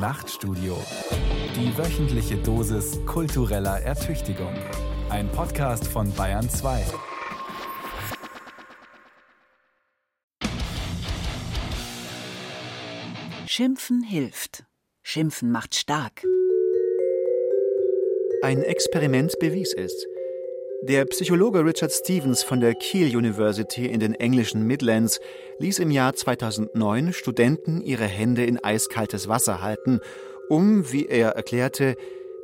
Nachtstudio. Die wöchentliche Dosis kultureller Ertüchtigung. Ein Podcast von Bayern 2. Schimpfen hilft. Schimpfen macht stark. Ein Experiment bewies es. Der Psychologe Richard Stevens von der Keele University in den englischen Midlands ließ im Jahr 2009 Studenten ihre Hände in eiskaltes Wasser halten, um, wie er erklärte,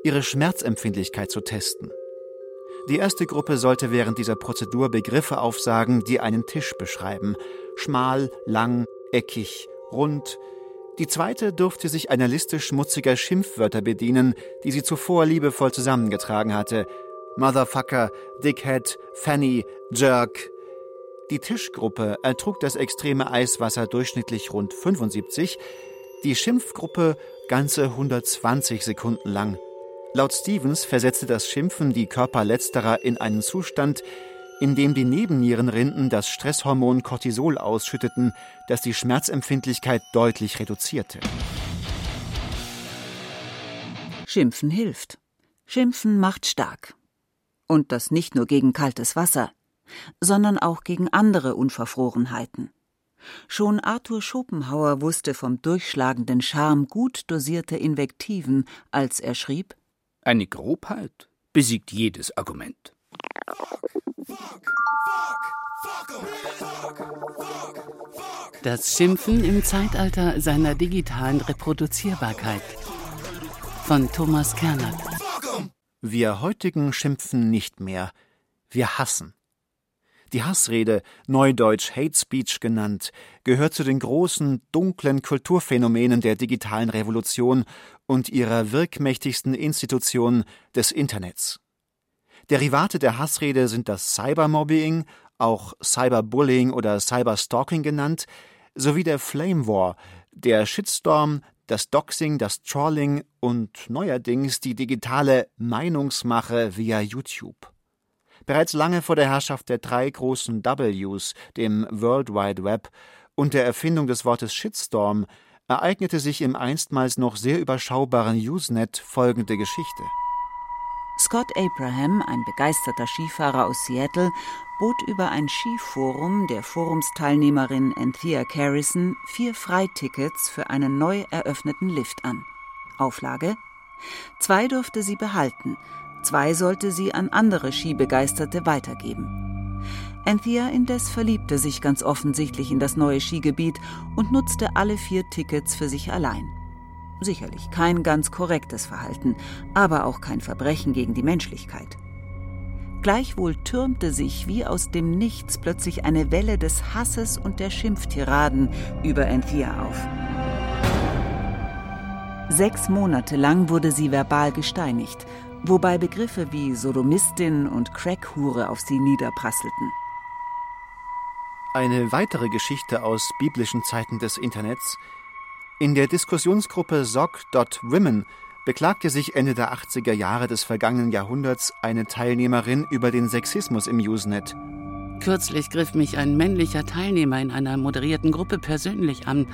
ihre Schmerzempfindlichkeit zu testen. Die erste Gruppe sollte während dieser Prozedur Begriffe aufsagen, die einen Tisch beschreiben. Schmal, lang, eckig, rund. Die zweite durfte sich einer Liste schmutziger Schimpfwörter bedienen, die sie zuvor liebevoll zusammengetragen hatte – Motherfucker, Dickhead, Fanny, Jerk. Die Tischgruppe ertrug das extreme Eiswasser durchschnittlich rund 75, die Schimpfgruppe ganze 120 Sekunden lang. Laut Stevens versetzte das Schimpfen die Körper letzterer in einen Zustand, in dem die Nebennierenrinden das Stresshormon Cortisol ausschütteten, das die Schmerzempfindlichkeit deutlich reduzierte. Schimpfen hilft. Schimpfen macht stark. Und das nicht nur gegen kaltes Wasser, sondern auch gegen andere Unverfrorenheiten. Schon Arthur Schopenhauer wusste vom durchschlagenden Charme gut dosierter Invektiven, als er schrieb: Eine Grobheit besiegt jedes Argument. Das Schimpfen im Zeitalter seiner digitalen Reproduzierbarkeit von Thomas Kernert. Wir heutigen schimpfen nicht mehr, wir hassen. Die Hassrede, neudeutsch Hate Speech genannt, gehört zu den großen, dunklen Kulturphänomenen der digitalen Revolution und ihrer wirkmächtigsten Institution des Internets. Derivate der Hassrede sind das Cybermobbing, auch Cyberbullying oder Cyberstalking genannt, sowie der Flame War, der Shitstorm, das Doxing, das Trolling und neuerdings die digitale Meinungsmache via YouTube. Bereits lange vor der Herrschaft der drei großen Ws, dem World Wide Web und der Erfindung des Wortes Shitstorm, ereignete sich im einstmals noch sehr überschaubaren Usenet folgende Geschichte. Scott Abraham, ein begeisterter Skifahrer aus Seattle, bot über ein Skiforum der Forumsteilnehmerin Anthea Carrison vier Freitickets für einen neu eröffneten Lift an. Auflage: Zwei durfte sie behalten, zwei sollte sie an andere Skibegeisterte weitergeben. Anthea indes verliebte sich ganz offensichtlich in das neue Skigebiet und nutzte alle vier Tickets für sich allein. Sicherlich kein ganz korrektes Verhalten, aber auch kein Verbrechen gegen die Menschlichkeit. Gleichwohl türmte sich wie aus dem Nichts plötzlich eine Welle des Hasses und der Schimpftiraden über Anthea auf. Sechs Monate lang wurde sie verbal gesteinigt, wobei Begriffe wie Sodomistin und Crackhure auf sie niederprasselten. Eine weitere Geschichte aus biblischen Zeiten des Internets in der Diskussionsgruppe SOC.Women beklagte sich Ende der 80er Jahre des vergangenen Jahrhunderts eine Teilnehmerin über den Sexismus im Usenet. Kürzlich griff mich ein männlicher Teilnehmer in einer moderierten Gruppe persönlich an.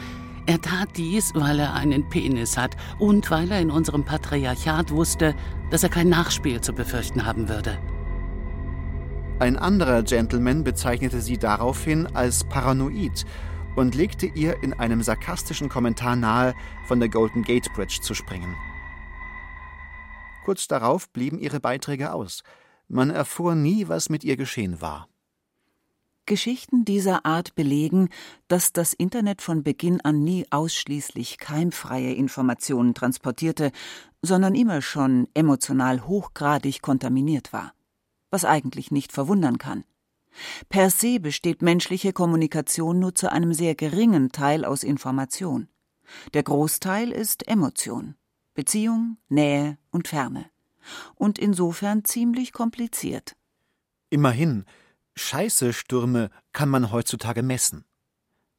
Er tat dies, weil er einen Penis hat und weil er in unserem Patriarchat wusste, dass er kein Nachspiel zu befürchten haben würde. Ein anderer Gentleman bezeichnete sie daraufhin als paranoid und legte ihr in einem sarkastischen Kommentar nahe, von der Golden Gate Bridge zu springen. Kurz darauf blieben ihre Beiträge aus. Man erfuhr nie, was mit ihr geschehen war. Geschichten dieser Art belegen, dass das Internet von Beginn an nie ausschließlich keimfreie Informationen transportierte, sondern immer schon emotional hochgradig kontaminiert war. Was eigentlich nicht verwundern kann. Per se besteht menschliche Kommunikation nur zu einem sehr geringen Teil aus Information. Der Großteil ist Emotion, Beziehung, Nähe und Ferne. Und insofern ziemlich kompliziert. Immerhin, Scheiße-Stürme kann man heutzutage messen.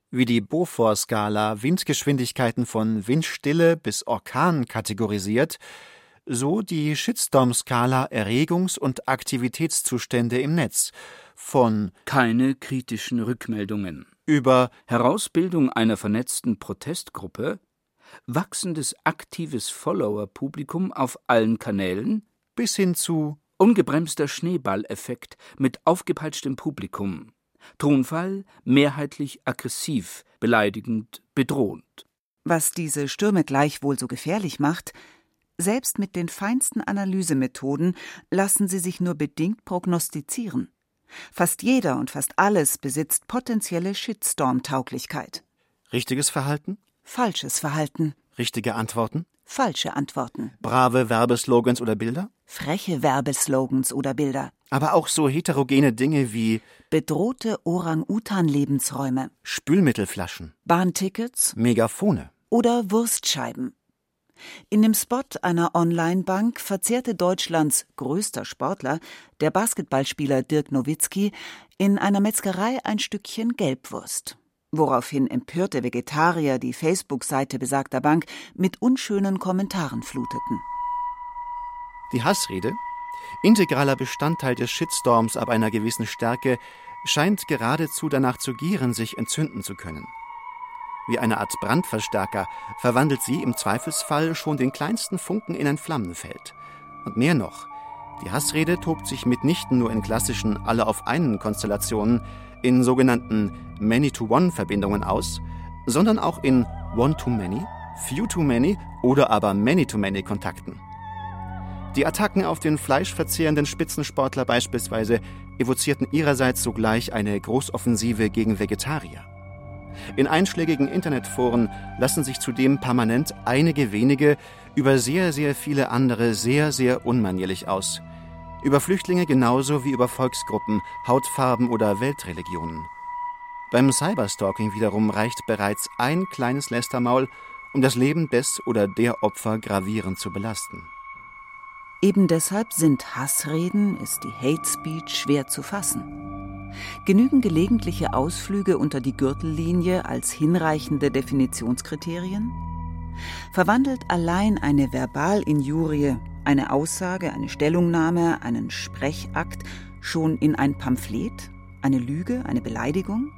Wie die Beaufort-Skala Windgeschwindigkeiten von Windstille bis Orkan kategorisiert, so die Shitstorm-Skala Erregungs- und Aktivitätszustände im Netz von keine kritischen Rückmeldungen über Herausbildung einer vernetzten Protestgruppe wachsendes aktives Follower-Publikum auf allen Kanälen bis hin zu ungebremster Schneeballeffekt mit aufgepeitschtem Publikum, Tonfall mehrheitlich aggressiv, beleidigend, bedrohend. Was diese Stürme gleichwohl so gefährlich macht, selbst mit den feinsten Analysemethoden lassen sie sich nur bedingt prognostizieren. Fast jeder und fast alles besitzt potenzielle Shitstorm-Tauglichkeit. Richtiges Verhalten? Falsches Verhalten. Richtige Antworten? Falsche Antworten. Brave Werbeslogans oder Bilder? Freche Werbeslogans oder Bilder. Aber auch so heterogene Dinge wie Bedrohte Orang-Utan-Lebensräume. Spülmittelflaschen, Bahntickets Megafone. oder Wurstscheiben. In dem Spot einer Online-Bank verzehrte Deutschlands größter Sportler, der Basketballspieler Dirk Nowitzki, in einer Metzgerei ein Stückchen Gelbwurst. Woraufhin empörte Vegetarier die Facebook-Seite besagter Bank mit unschönen Kommentaren fluteten. Die Hassrede, integraler Bestandteil des Shitstorms ab einer gewissen Stärke, scheint geradezu danach zu gieren, sich entzünden zu können. Wie eine Art Brandverstärker verwandelt sie im Zweifelsfall schon den kleinsten Funken in ein Flammenfeld. Und mehr noch, die Hassrede tobt sich mitnichten nur in klassischen Alle-auf-einen-Konstellationen, in sogenannten Many-to-One-Verbindungen aus, sondern auch in One-to-Many, Few-to-Many oder aber Many-to-Many-Kontakten. Die Attacken auf den fleischverzehrenden Spitzensportler beispielsweise evozierten ihrerseits sogleich eine Großoffensive gegen Vegetarier. In einschlägigen Internetforen lassen sich zudem permanent einige wenige über sehr, sehr viele andere sehr, sehr unmanierlich aus. Über Flüchtlinge genauso wie über Volksgruppen, Hautfarben oder Weltreligionen. Beim Cyberstalking wiederum reicht bereits ein kleines Lästermaul, um das Leben des oder der Opfer gravierend zu belasten. Eben deshalb sind Hassreden, ist die Hate Speech schwer zu fassen. Genügen gelegentliche Ausflüge unter die Gürtellinie als hinreichende Definitionskriterien? Verwandelt allein eine Verbalinjurie, eine Aussage, eine Stellungnahme, einen Sprechakt schon in ein Pamphlet, eine Lüge, eine Beleidigung?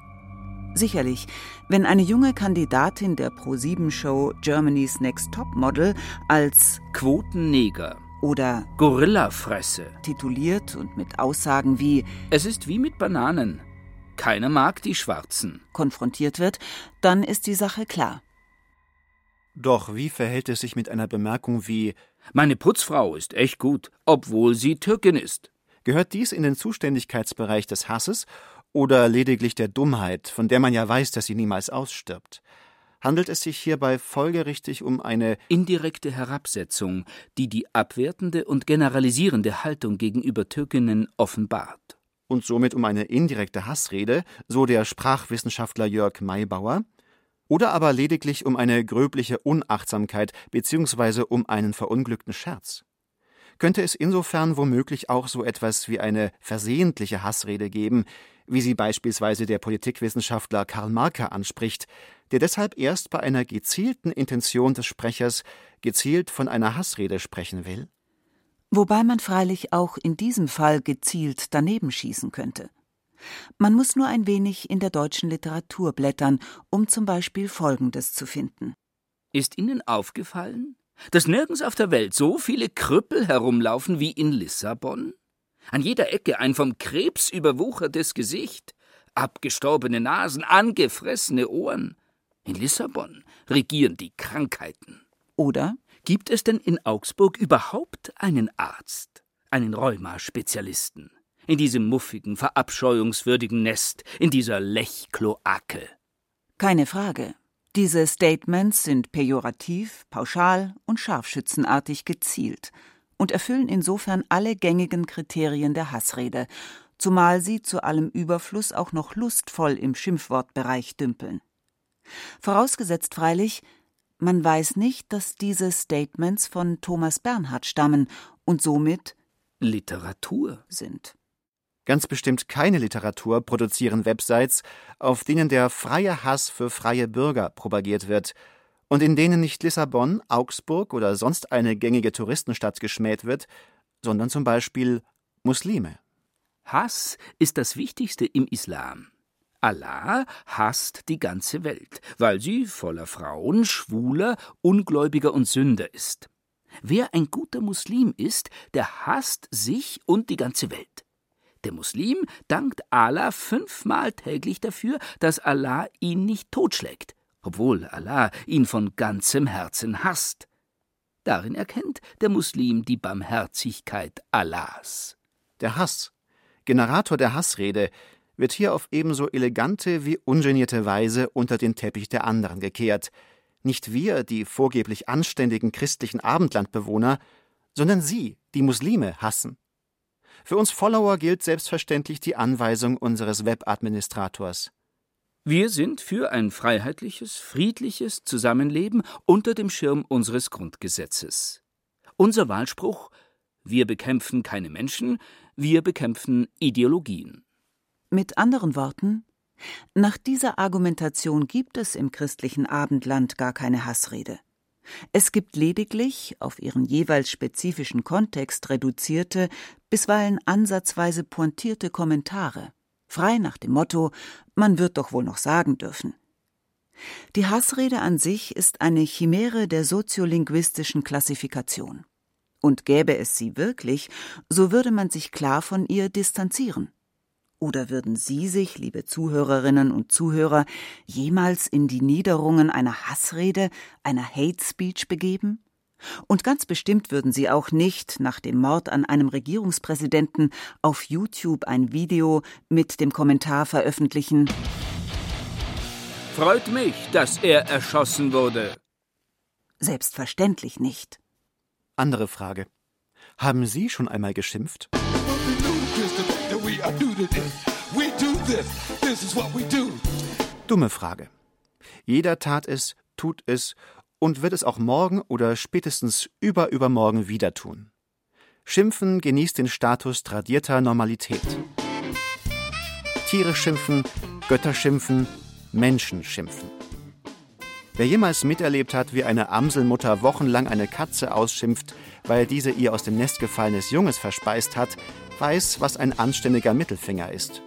Sicherlich, wenn eine junge Kandidatin der Pro-7-Show Germany's Next Top Model als Quotenneger, oder Gorillafresse. tituliert und mit Aussagen wie Es ist wie mit Bananen. Keiner mag die Schwarzen. konfrontiert wird, dann ist die Sache klar. Doch wie verhält es sich mit einer Bemerkung wie Meine Putzfrau ist echt gut, obwohl sie Türkin ist. Gehört dies in den Zuständigkeitsbereich des Hasses oder lediglich der Dummheit, von der man ja weiß, dass sie niemals ausstirbt? Handelt es sich hierbei folgerichtig um eine Indirekte Herabsetzung, die die abwertende und generalisierende Haltung gegenüber Türkinnen offenbart. und somit um eine indirekte Hassrede, so der Sprachwissenschaftler Jörg Maybauer, oder aber lediglich um eine gröbliche Unachtsamkeit bzw. um einen verunglückten Scherz? Könnte es insofern womöglich auch so etwas wie eine versehentliche Hassrede geben, wie sie beispielsweise der Politikwissenschaftler Karl Marker anspricht, der deshalb erst bei einer gezielten Intention des Sprechers gezielt von einer Hassrede sprechen will? Wobei man freilich auch in diesem Fall gezielt daneben schießen könnte. Man muss nur ein wenig in der deutschen Literatur blättern, um zum Beispiel Folgendes zu finden. Ist Ihnen aufgefallen, dass nirgends auf der Welt so viele Krüppel herumlaufen wie in Lissabon? An jeder Ecke ein vom Krebs überwuchertes Gesicht, abgestorbene Nasen, angefressene Ohren. In Lissabon regieren die Krankheiten. Oder Gibt es denn in Augsburg überhaupt einen Arzt, einen Rheumaspezialisten? In diesem muffigen, verabscheuungswürdigen Nest, in dieser Lechkloake? keine Frage. Diese Statements sind pejorativ, pauschal und scharfschützenartig gezielt und erfüllen insofern alle gängigen Kriterien der Hassrede, zumal sie zu allem Überfluss auch noch lustvoll im Schimpfwortbereich dümpeln. Vorausgesetzt freilich, man weiß nicht, dass diese Statements von Thomas Bernhard stammen und somit Literatur. sind. Ganz bestimmt keine Literatur produzieren Websites, auf denen der freie Hass für freie Bürger propagiert wird und in denen nicht Lissabon, Augsburg oder sonst eine gängige Touristenstadt geschmäht wird, sondern zum Beispiel Muslime. Hass ist das Wichtigste im Islam. Allah hasst die ganze Welt, weil sie voller Frauen, Schwuler, Ungläubiger und Sünder ist. Wer ein guter Muslim ist, der hasst sich und die ganze Welt. Der Muslim dankt Allah fünfmal täglich dafür, dass Allah ihn nicht totschlägt, obwohl Allah ihn von ganzem Herzen hasst. Darin erkennt der Muslim die Barmherzigkeit Allahs. Der Hass, Generator der Hassrede, wird hier auf ebenso elegante wie ungenierte Weise unter den Teppich der anderen gekehrt. Nicht wir, die vorgeblich anständigen christlichen Abendlandbewohner, sondern Sie, die Muslime, hassen. Für uns Follower gilt selbstverständlich die Anweisung unseres Webadministrators. Wir sind für ein freiheitliches, friedliches Zusammenleben unter dem Schirm unseres Grundgesetzes. Unser Wahlspruch Wir bekämpfen keine Menschen, wir bekämpfen Ideologien. Mit anderen Worten, nach dieser Argumentation gibt es im christlichen Abendland gar keine Hassrede. Es gibt lediglich, auf ihren jeweils spezifischen Kontext reduzierte, bisweilen ansatzweise pointierte Kommentare frei nach dem Motto Man wird doch wohl noch sagen dürfen. Die Hassrede an sich ist eine Chimäre der soziolinguistischen Klassifikation. Und gäbe es sie wirklich, so würde man sich klar von ihr distanzieren. Oder würden Sie sich, liebe Zuhörerinnen und Zuhörer, jemals in die Niederungen einer Hassrede, einer Hate Speech begeben? Und ganz bestimmt würden sie auch nicht nach dem Mord an einem Regierungspräsidenten auf YouTube ein Video mit dem Kommentar veröffentlichen Freut mich, dass er erschossen wurde. Selbstverständlich nicht. Andere Frage. Haben Sie schon einmal geschimpft? Dumme Frage. Jeder tat es, tut es und wird es auch morgen oder spätestens überübermorgen wieder tun. Schimpfen genießt den Status tradierter Normalität. Tiere schimpfen, Götter schimpfen, Menschen schimpfen. Wer jemals miterlebt hat, wie eine Amselmutter wochenlang eine Katze ausschimpft, weil diese ihr aus dem Nest gefallenes Junges verspeist hat, weiß, was ein anständiger Mittelfinger ist.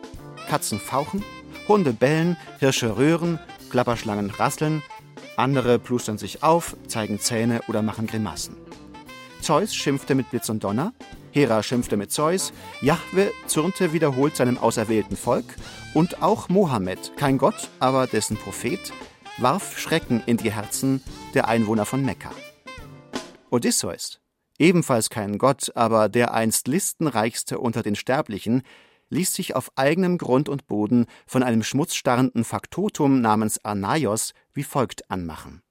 Katzen fauchen, Hunde bellen, Hirsche röhren, Klapperschlangen rasseln, andere plustern sich auf, zeigen Zähne oder machen Grimassen. Zeus schimpfte mit Blitz und Donner, Hera schimpfte mit Zeus, Jahwe zürnte wiederholt seinem auserwählten Volk und auch Mohammed, kein Gott, aber dessen Prophet, warf Schrecken in die Herzen der Einwohner von Mekka. Odysseus, ebenfalls kein Gott, aber der einst listenreichste unter den Sterblichen, ließ sich auf eigenem Grund und Boden von einem schmutzstarrenden Faktotum namens Anaios wie folgt anmachen.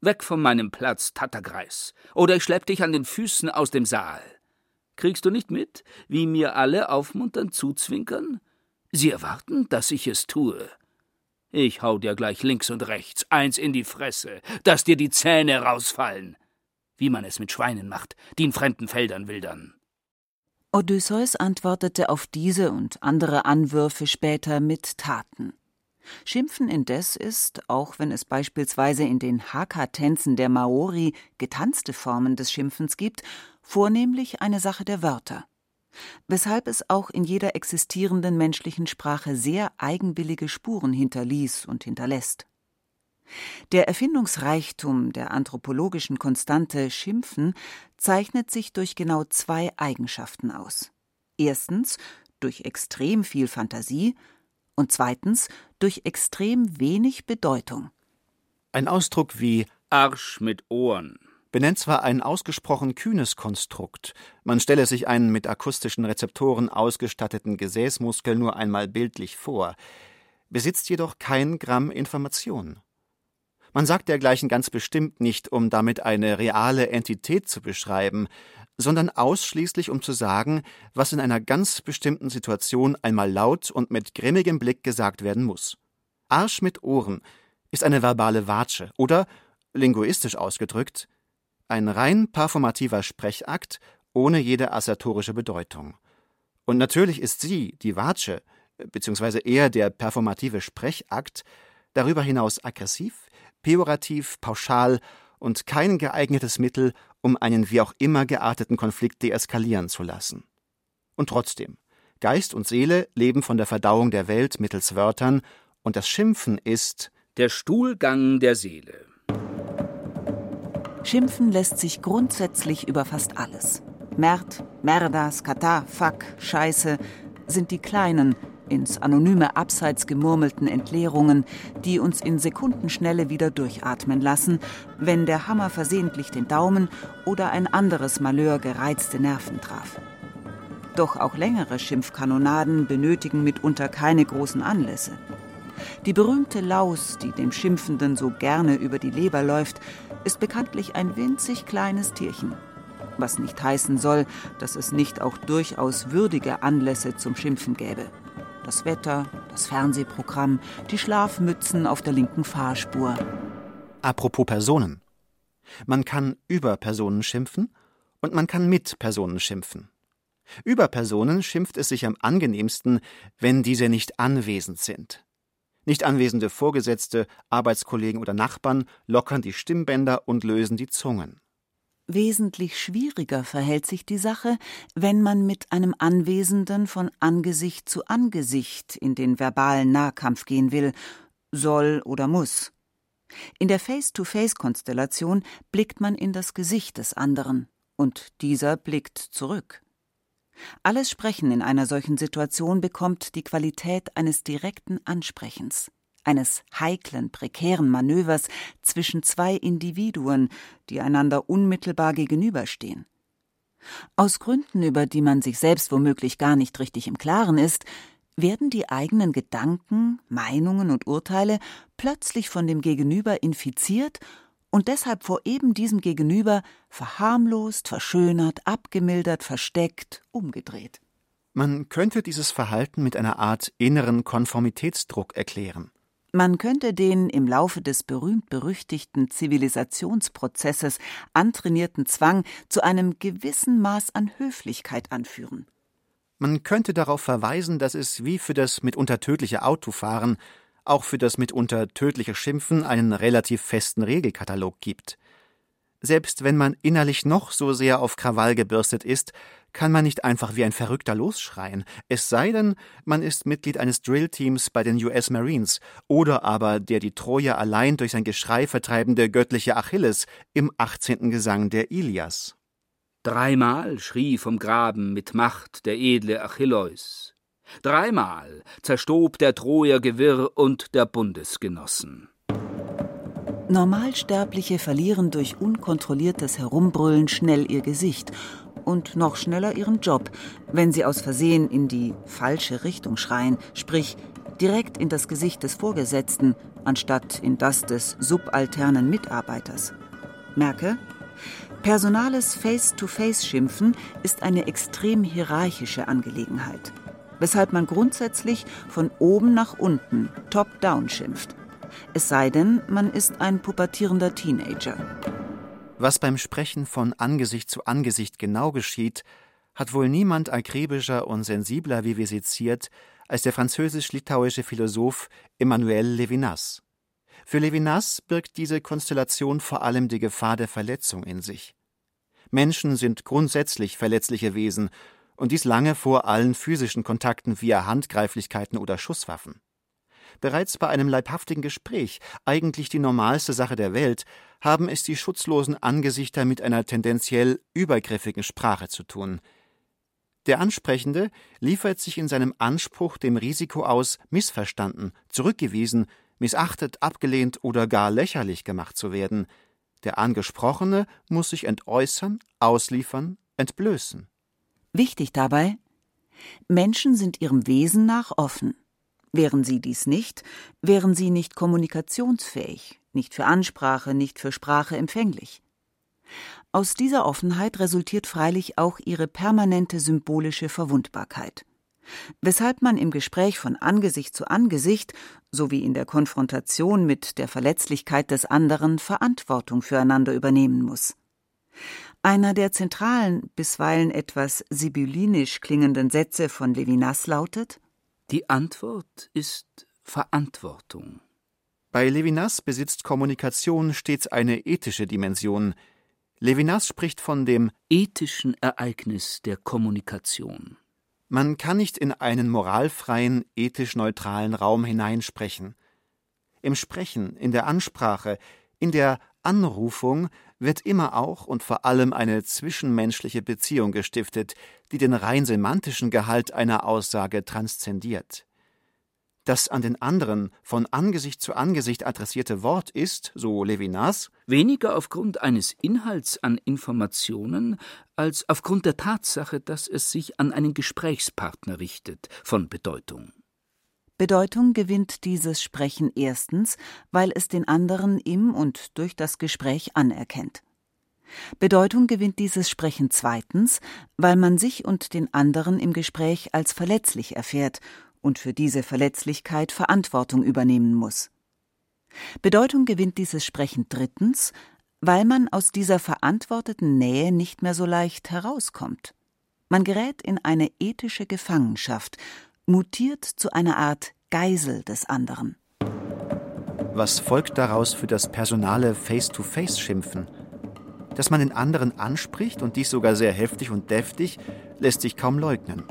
Weg von meinem Platz, Tattergreis, oder ich schlepp dich an den Füßen aus dem Saal. Kriegst du nicht mit, wie mir alle aufmunternd zuzwinkern? Sie erwarten, dass ich es tue. Ich hau dir gleich links und rechts eins in die Fresse, dass dir die Zähne rausfallen, wie man es mit Schweinen macht, die in fremden Feldern wildern. Odysseus antwortete auf diese und andere Anwürfe später mit Taten. Schimpfen indes ist, auch wenn es beispielsweise in den Haka-Tänzen der Maori getanzte Formen des Schimpfens gibt, vornehmlich eine Sache der Wörter. Weshalb es auch in jeder existierenden menschlichen Sprache sehr eigenwillige Spuren hinterließ und hinterlässt. Der Erfindungsreichtum der anthropologischen Konstante Schimpfen zeichnet sich durch genau zwei Eigenschaften aus. Erstens durch extrem viel Fantasie und zweitens durch extrem wenig Bedeutung. Ein Ausdruck wie Arsch mit Ohren benennt zwar ein ausgesprochen kühnes Konstrukt, man stelle sich einen mit akustischen Rezeptoren ausgestatteten Gesäßmuskel nur einmal bildlich vor, besitzt jedoch kein Gramm Information. Man sagt dergleichen ganz bestimmt nicht, um damit eine reale Entität zu beschreiben, sondern ausschließlich um zu sagen, was in einer ganz bestimmten Situation einmal laut und mit grimmigem Blick gesagt werden muss. Arsch mit Ohren ist eine verbale Watsche oder, linguistisch ausgedrückt, ein rein performativer Sprechakt ohne jede assertorische Bedeutung. Und natürlich ist sie, die Watsche, beziehungsweise eher der performative Sprechakt, darüber hinaus aggressiv, pejorativ, pauschal und kein geeignetes Mittel, um einen wie auch immer gearteten Konflikt deeskalieren zu lassen. Und trotzdem, Geist und Seele leben von der Verdauung der Welt mittels Wörtern Und das Schimpfen ist der Stuhlgang der Seele. Schimpfen lässt sich grundsätzlich über fast alles. Merd, Merda, Skata, Fuck, Scheiße sind die kleinen, ins anonyme Abseits gemurmelten Entleerungen, die uns in Sekundenschnelle wieder durchatmen lassen, wenn der Hammer versehentlich den Daumen oder ein anderes Malheur gereizte Nerven traf. Doch auch längere Schimpfkanonaden benötigen mitunter keine großen Anlässe. Die berühmte Laus, die dem Schimpfenden so gerne über die Leber läuft, ist bekanntlich ein winzig kleines Tierchen. Was nicht heißen soll, dass es nicht auch durchaus würdige Anlässe zum Schimpfen gäbe. Das Wetter, das Fernsehprogramm, die Schlafmützen auf der linken Fahrspur. Apropos Personen. Man kann über Personen schimpfen und man kann mit Personen schimpfen. Über Personen schimpft es sich am angenehmsten, wenn diese nicht anwesend sind. Nicht anwesende Vorgesetzte, Arbeitskollegen oder Nachbarn lockern die Stimmbänder und lösen die Zungen. Wesentlich schwieriger verhält sich die Sache, wenn man mit einem Anwesenden von Angesicht zu Angesicht in den verbalen Nahkampf gehen will, soll oder muss. In der Face-to-Face-Konstellation blickt man in das Gesicht des anderen, und dieser blickt zurück. Alles Sprechen in einer solchen Situation bekommt die Qualität eines direkten Ansprechens, eines heiklen, prekären Manövers zwischen zwei Individuen, die einander unmittelbar gegenüberstehen. Aus Gründen, über die man sich selbst womöglich gar nicht richtig im Klaren ist, werden die eigenen Gedanken, Meinungen und Urteile plötzlich von dem Gegenüber infiziert und deshalb vor eben diesem Gegenüber verharmlost, verschönert, abgemildert, versteckt, umgedreht. Man könnte dieses Verhalten mit einer Art inneren Konformitätsdruck erklären. Man könnte den im Laufe des berühmt-berüchtigten Zivilisationsprozesses antrainierten Zwang zu einem gewissen Maß an Höflichkeit anführen. Man könnte darauf verweisen, dass es wie für das mitunter tödliche Autofahren auch für das mitunter tödliche Schimpfen einen relativ festen Regelkatalog gibt. Selbst wenn man innerlich noch so sehr auf Krawall gebürstet ist, kann man nicht einfach wie ein Verrückter losschreien, es sei denn, man ist Mitglied eines Drillteams bei den US Marines oder aber der die Troja allein durch sein Geschrei vertreibende göttliche Achilles im 18. Gesang der Ilias. Dreimal schrie vom Graben mit Macht der edle Achilleus. Dreimal zerstob der Troer Gewirr und der Bundesgenossen. Normalsterbliche verlieren durch unkontrolliertes Herumbrüllen schnell ihr Gesicht und noch schneller ihren Job, wenn sie aus Versehen in die falsche Richtung schreien, sprich direkt in das Gesicht des Vorgesetzten, anstatt in das des subalternen Mitarbeiters. Merke, personales Face-to-Face-Schimpfen ist eine extrem hierarchische Angelegenheit weshalb man grundsätzlich von oben nach unten, top-down schimpft. Es sei denn, man ist ein pubertierender Teenager. Was beim Sprechen von Angesicht zu Angesicht genau geschieht, hat wohl niemand akribischer und sensibler vivisiert als der französisch-litauische Philosoph Emmanuel Levinas. Für Levinas birgt diese Konstellation vor allem die Gefahr der Verletzung in sich. Menschen sind grundsätzlich verletzliche Wesen und dies lange vor allen physischen Kontakten via Handgreiflichkeiten oder Schusswaffen. Bereits bei einem leibhaftigen Gespräch, eigentlich die normalste Sache der Welt, haben es die schutzlosen Angesichter mit einer tendenziell übergriffigen Sprache zu tun. Der Ansprechende liefert sich in seinem Anspruch dem Risiko aus, missverstanden, zurückgewiesen, missachtet, abgelehnt oder gar lächerlich gemacht zu werden. Der Angesprochene muss sich entäußern, ausliefern, entblößen. Wichtig dabei, Menschen sind ihrem Wesen nach offen. Wären sie dies nicht, wären sie nicht kommunikationsfähig, nicht für Ansprache, nicht für Sprache empfänglich. Aus dieser Offenheit resultiert freilich auch ihre permanente symbolische Verwundbarkeit. Weshalb man im Gespräch von Angesicht zu Angesicht sowie in der Konfrontation mit der Verletzlichkeit des anderen Verantwortung füreinander übernehmen muss. Einer der zentralen, bisweilen etwas sibyllinisch klingenden Sätze von Levinas lautet Die Antwort ist Verantwortung. Bei Levinas besitzt Kommunikation stets eine ethische Dimension. Levinas spricht von dem ethischen Ereignis der Kommunikation. Man kann nicht in einen moralfreien, ethisch neutralen Raum hineinsprechen. Im Sprechen, in der Ansprache, in der Anrufung wird immer auch und vor allem eine zwischenmenschliche Beziehung gestiftet, die den rein semantischen Gehalt einer Aussage transzendiert. Das an den anderen von Angesicht zu Angesicht adressierte Wort ist, so Levinas, weniger aufgrund eines Inhalts an Informationen als aufgrund der Tatsache, dass es sich an einen Gesprächspartner richtet, von Bedeutung. Bedeutung gewinnt dieses Sprechen erstens, weil es den anderen im und durch das Gespräch anerkennt. Bedeutung gewinnt dieses Sprechen zweitens, weil man sich und den anderen im Gespräch als verletzlich erfährt und für diese Verletzlichkeit Verantwortung übernehmen muss. Bedeutung gewinnt dieses Sprechen drittens, weil man aus dieser verantworteten Nähe nicht mehr so leicht herauskommt. Man gerät in eine ethische Gefangenschaft, mutiert zu einer Art Geisel des anderen. Was folgt daraus für das personale Face-to-Face-Schimpfen? Dass man den anderen anspricht und dies sogar sehr heftig und deftig, lässt sich kaum leugnen.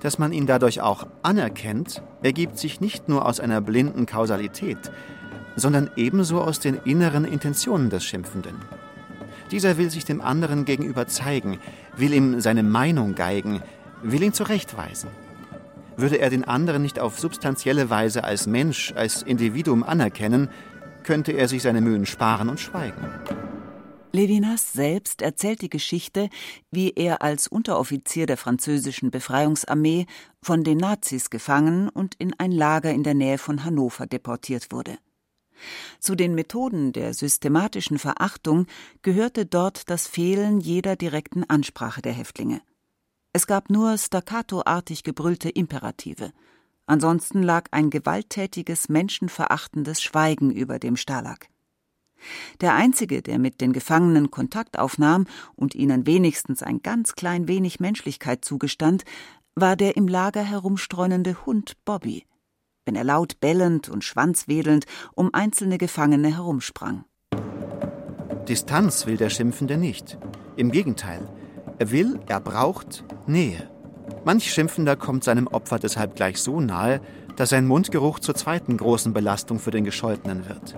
Dass man ihn dadurch auch anerkennt, ergibt sich nicht nur aus einer blinden Kausalität, sondern ebenso aus den inneren Intentionen des Schimpfenden. Dieser will sich dem anderen gegenüber zeigen, will ihm seine Meinung geigen, will ihn zurechtweisen. Würde er den anderen nicht auf substanzielle Weise als Mensch, als Individuum anerkennen, könnte er sich seine Mühen sparen und schweigen. Levinas selbst erzählt die Geschichte, wie er als Unteroffizier der französischen Befreiungsarmee von den Nazis gefangen und in ein Lager in der Nähe von Hannover deportiert wurde. Zu den Methoden der systematischen Verachtung gehörte dort das Fehlen jeder direkten Ansprache der Häftlinge. Es gab nur staccatoartig gebrüllte Imperative. Ansonsten lag ein gewalttätiges, menschenverachtendes Schweigen über dem Stalag. Der einzige, der mit den Gefangenen Kontakt aufnahm und ihnen wenigstens ein ganz klein wenig Menschlichkeit zugestand, war der im Lager herumstreunende Hund Bobby, wenn er laut bellend und schwanzwedelnd um einzelne Gefangene herumsprang. Distanz will der Schimpfende nicht. Im Gegenteil, er will, er braucht Nähe. Manch Schimpfender kommt seinem Opfer deshalb gleich so nahe, dass sein Mundgeruch zur zweiten großen Belastung für den Gescholtenen wird.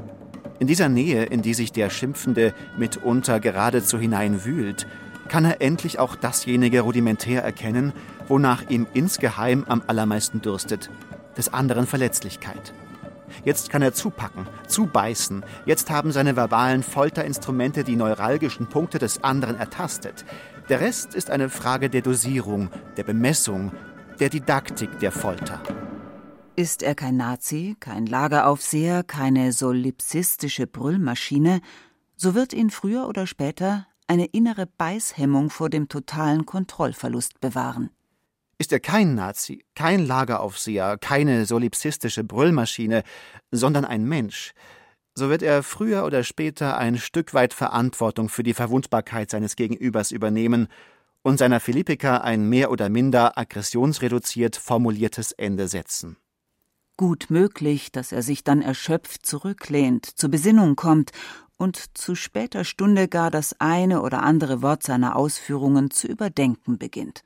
In dieser Nähe, in die sich der Schimpfende mitunter geradezu hineinwühlt, kann er endlich auch dasjenige rudimentär erkennen, wonach ihm insgeheim am allermeisten dürstet, des anderen Verletzlichkeit. Jetzt kann er zupacken, zubeißen, jetzt haben seine verbalen Folterinstrumente die neuralgischen Punkte des anderen ertastet. Der Rest ist eine Frage der Dosierung, der Bemessung, der Didaktik der Folter. Ist er kein Nazi, kein Lageraufseher, keine solipsistische Brüllmaschine, so wird ihn früher oder später eine innere Beißhemmung vor dem totalen Kontrollverlust bewahren. Ist er kein Nazi, kein Lageraufseher, keine solipsistische Brüllmaschine, sondern ein Mensch, so wird er früher oder später ein Stück weit Verantwortung für die Verwundbarkeit seines Gegenübers übernehmen und seiner Philippika ein mehr oder minder aggressionsreduziert formuliertes Ende setzen. Gut möglich, dass er sich dann erschöpft zurücklehnt, zur Besinnung kommt und zu später Stunde gar das eine oder andere Wort seiner Ausführungen zu überdenken beginnt.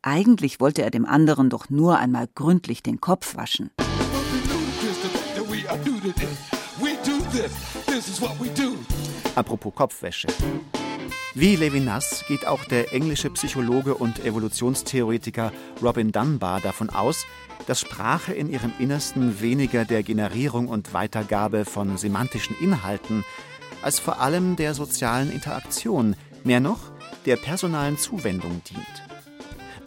Eigentlich wollte er dem anderen doch nur einmal gründlich den Kopf waschen. Apropos Kopfwäsche. Wie Levinas geht auch der englische Psychologe und Evolutionstheoretiker Robin Dunbar davon aus, dass Sprache in ihrem Innersten weniger der Generierung und Weitergabe von semantischen Inhalten als vor allem der sozialen Interaktion, mehr noch der personalen Zuwendung dient.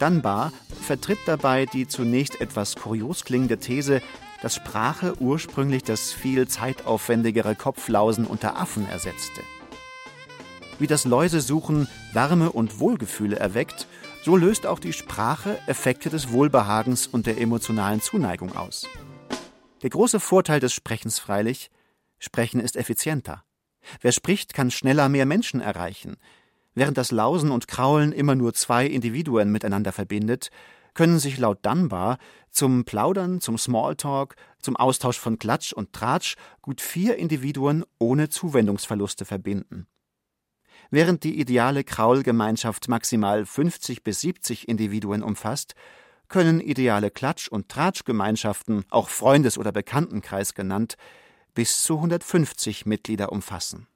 Dunbar vertritt dabei die zunächst etwas kurios klingende These, dass Sprache ursprünglich das viel zeitaufwendigere Kopflausen unter Affen ersetzte. Wie das Läusesuchen Wärme und Wohlgefühle erweckt, so löst auch die Sprache Effekte des Wohlbehagens und der emotionalen Zuneigung aus. Der große Vorteil des Sprechens freilich, Sprechen ist effizienter. Wer spricht, kann schneller mehr Menschen erreichen. Während das Lausen und Kraulen immer nur zwei Individuen miteinander verbindet, können sich laut Dunbar zum Plaudern, zum Smalltalk, zum Austausch von Klatsch und Tratsch gut vier Individuen ohne Zuwendungsverluste verbinden. Während die ideale Kraulgemeinschaft maximal 50 bis 70 Individuen umfasst, können ideale Klatsch- und Tratschgemeinschaften, auch Freundes- oder Bekanntenkreis genannt, bis zu 150 Mitglieder umfassen.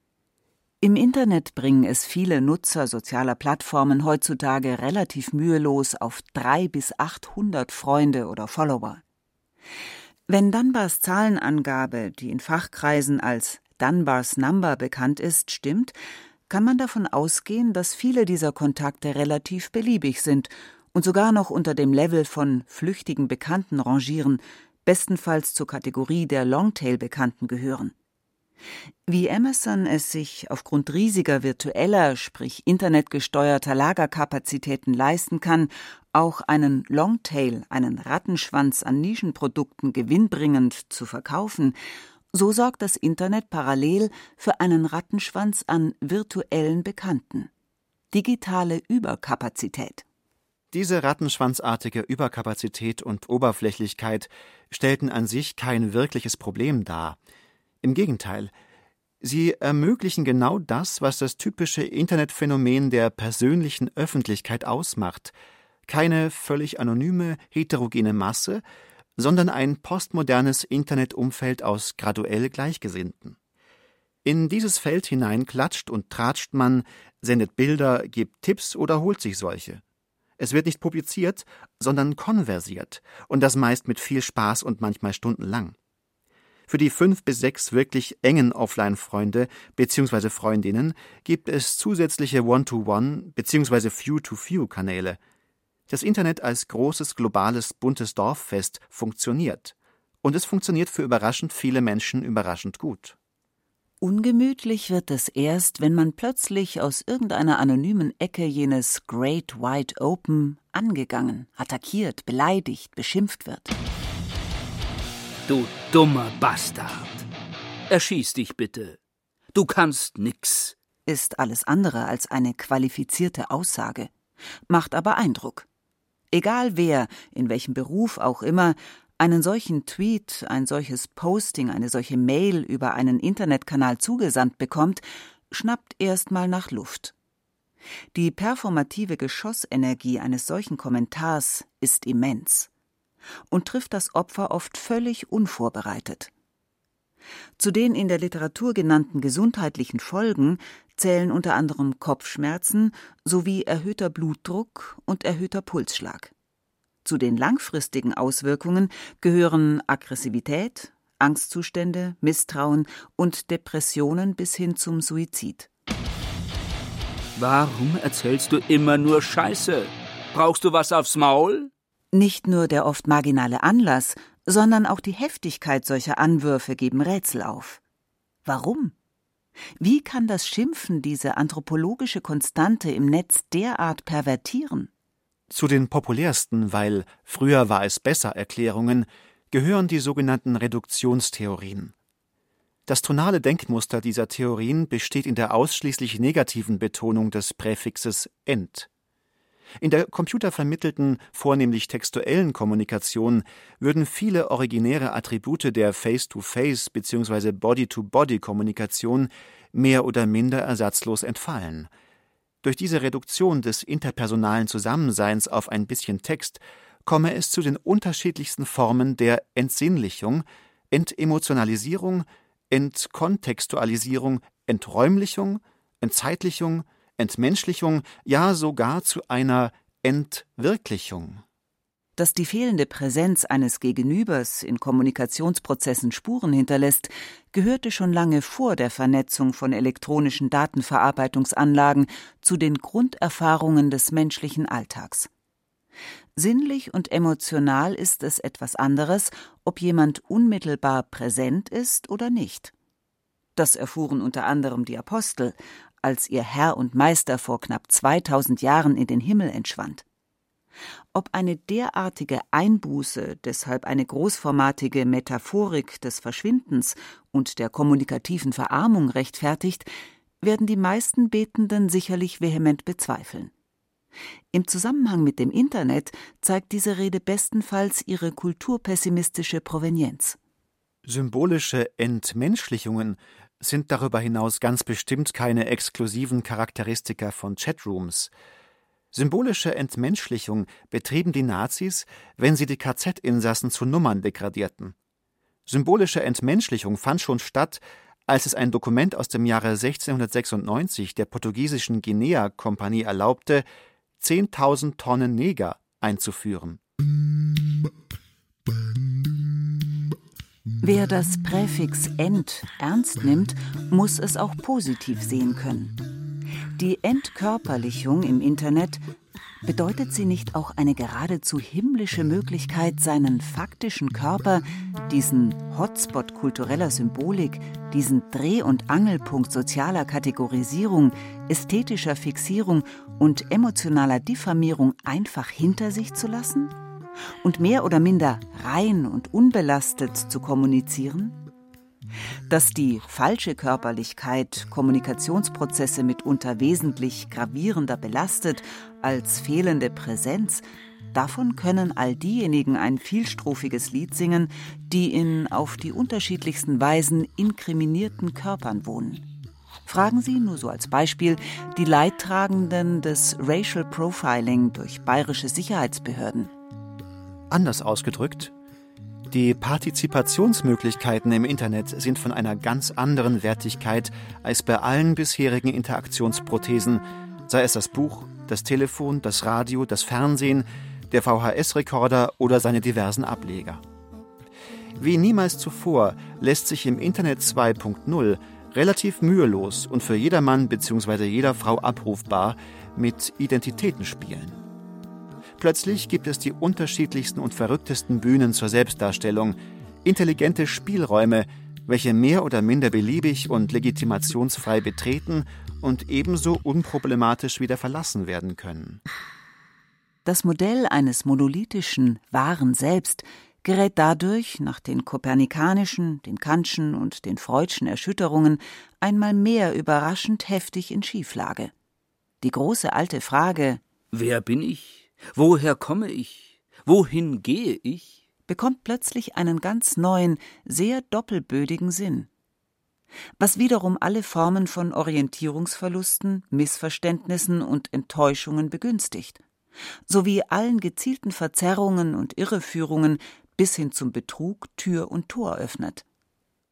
Im Internet bringen es viele Nutzer sozialer Plattformen heutzutage relativ mühelos auf drei bis 800 Freunde oder Follower. Wenn Dunbars Zahlenangabe, die in Fachkreisen als Dunbars Number bekannt ist, stimmt, kann man davon ausgehen, dass viele dieser Kontakte relativ beliebig sind und sogar noch unter dem Level von flüchtigen Bekannten rangieren, bestenfalls zur Kategorie der Longtail-Bekannten gehören. Wie Emerson es sich aufgrund riesiger virtueller, sprich internetgesteuerter Lagerkapazitäten leisten kann, auch einen Longtail, einen Rattenschwanz an Nischenprodukten gewinnbringend zu verkaufen, so sorgt das Internet parallel für einen Rattenschwanz an virtuellen Bekannten. Digitale Überkapazität. Diese rattenschwanzartige Überkapazität und Oberflächlichkeit stellten an sich kein wirkliches Problem dar. Im Gegenteil, sie ermöglichen genau das, was das typische Internetphänomen der persönlichen Öffentlichkeit ausmacht, keine völlig anonyme, heterogene Masse, sondern ein postmodernes Internetumfeld aus graduell Gleichgesinnten. In dieses Feld hinein klatscht und tratscht man, sendet Bilder, gibt Tipps oder holt sich solche. Es wird nicht publiziert, sondern konversiert, und das meist mit viel Spaß und manchmal stundenlang. Für die fünf bis sechs wirklich engen Offline-Freunde bzw. Freundinnen gibt es zusätzliche One-to-One bzw. Few-to-Few-Kanäle – das Internet als großes globales buntes Dorffest funktioniert. Und es funktioniert für überraschend viele Menschen überraschend gut. Ungemütlich wird es erst, wenn man plötzlich aus irgendeiner anonymen Ecke jenes Great Wide Open angegangen, attackiert, beleidigt, beschimpft wird. Du dummer Bastard! Erschieß dich bitte. Du kannst nix. Ist alles andere als eine qualifizierte Aussage, macht aber Eindruck. Egal wer, in welchem Beruf auch immer, einen solchen Tweet, ein solches Posting, eine solche Mail über einen Internetkanal zugesandt bekommt, schnappt erstmal nach Luft. Die performative Geschossenergie eines solchen Kommentars ist immens und trifft das Opfer oft völlig unvorbereitet. Zu den in der Literatur genannten gesundheitlichen Folgen zählen unter anderem Kopfschmerzen sowie erhöhter Blutdruck und erhöhter Pulsschlag. Zu den langfristigen Auswirkungen gehören Aggressivität, Angstzustände, Misstrauen und Depressionen bis hin zum Suizid. Warum erzählst du immer nur Scheiße? Brauchst du was aufs Maul? Nicht nur der oft marginale Anlass, sondern auch die Heftigkeit solcher Anwürfe geben Rätsel auf. Warum? Wie kann das Schimpfen diese anthropologische Konstante im Netz derart pervertieren? Zu den populärsten, weil früher war es besser Erklärungen, gehören die sogenannten Reduktionstheorien. Das tonale Denkmuster dieser Theorien besteht in der ausschließlich negativen Betonung des Präfixes ent. In der computervermittelten, vornehmlich textuellen Kommunikation würden viele originäre Attribute der Face-to-Face- bzw. Body-to-Body-Kommunikation mehr oder minder ersatzlos entfallen. Durch diese Reduktion des interpersonalen Zusammenseins auf ein bisschen Text komme es zu den unterschiedlichsten Formen der Entsinnlichung, Entemotionalisierung, Entkontextualisierung, Enträumlichung, Entzeitlichung, Entmenschlichung, ja sogar zu einer Entwirklichung. Dass die fehlende Präsenz eines Gegenübers in Kommunikationsprozessen Spuren hinterlässt, gehörte schon lange vor der Vernetzung von elektronischen Datenverarbeitungsanlagen zu den Grunderfahrungen des menschlichen Alltags. Sinnlich und emotional ist es etwas anderes, ob jemand unmittelbar präsent ist oder nicht. Das erfuhren unter anderem die Apostel, als ihr Herr und Meister vor knapp 2000 Jahren in den Himmel entschwand. Ob eine derartige Einbuße deshalb eine großformatige Metaphorik des Verschwindens und der kommunikativen Verarmung rechtfertigt, werden die meisten Betenden sicherlich vehement bezweifeln. Im Zusammenhang mit dem Internet zeigt diese Rede bestenfalls ihre kulturpessimistische Provenienz. Symbolische Entmenschlichungen sind darüber hinaus ganz bestimmt keine exklusiven Charakteristika von Chatrooms. Symbolische Entmenschlichung betrieben die Nazis, wenn sie die KZ-Insassen zu Nummern degradierten. Symbolische Entmenschlichung fand schon statt, als es ein Dokument aus dem Jahre 1696 der portugiesischen Guinea-Kompanie erlaubte, 10.000 Tonnen Neger einzuführen. Wer das Präfix ent ernst nimmt, muss es auch positiv sehen können. Die Entkörperlichung im Internet bedeutet sie nicht auch eine geradezu himmlische Möglichkeit, seinen faktischen Körper, diesen Hotspot kultureller Symbolik, diesen Dreh- und Angelpunkt sozialer Kategorisierung, ästhetischer Fixierung und emotionaler Diffamierung einfach hinter sich zu lassen? Und mehr oder minder rein und unbelastet zu kommunizieren? Dass die falsche Körperlichkeit Kommunikationsprozesse mitunter wesentlich gravierender belastet als fehlende Präsenz, davon können all diejenigen ein vielstrophiges Lied singen, die in auf die unterschiedlichsten Weisen inkriminierten Körpern wohnen. Fragen Sie nur so als Beispiel die Leidtragenden des Racial Profiling durch bayerische Sicherheitsbehörden. Anders ausgedrückt, die Partizipationsmöglichkeiten im Internet sind von einer ganz anderen Wertigkeit als bei allen bisherigen Interaktionsprothesen, sei es das Buch, das Telefon, das Radio, das Fernsehen, der VHS-Rekorder oder seine diversen Ableger. Wie niemals zuvor lässt sich im Internet 2.0 relativ mühelos und für jedermann bzw. jeder Frau abrufbar mit Identitäten spielen. Plötzlich gibt es die unterschiedlichsten und verrücktesten Bühnen zur Selbstdarstellung, intelligente Spielräume, welche mehr oder minder beliebig und legitimationsfrei betreten und ebenso unproblematisch wieder verlassen werden können. Das Modell eines monolithischen, wahren Selbst gerät dadurch, nach den kopernikanischen, den Kantschen und den Freudschen Erschütterungen, einmal mehr überraschend heftig in Schieflage. Die große alte Frage Wer bin ich? Woher komme ich? Wohin gehe ich? bekommt plötzlich einen ganz neuen, sehr doppelbödigen Sinn. Was wiederum alle Formen von Orientierungsverlusten, Missverständnissen und Enttäuschungen begünstigt, sowie allen gezielten Verzerrungen und Irreführungen bis hin zum Betrug Tür und Tor öffnet.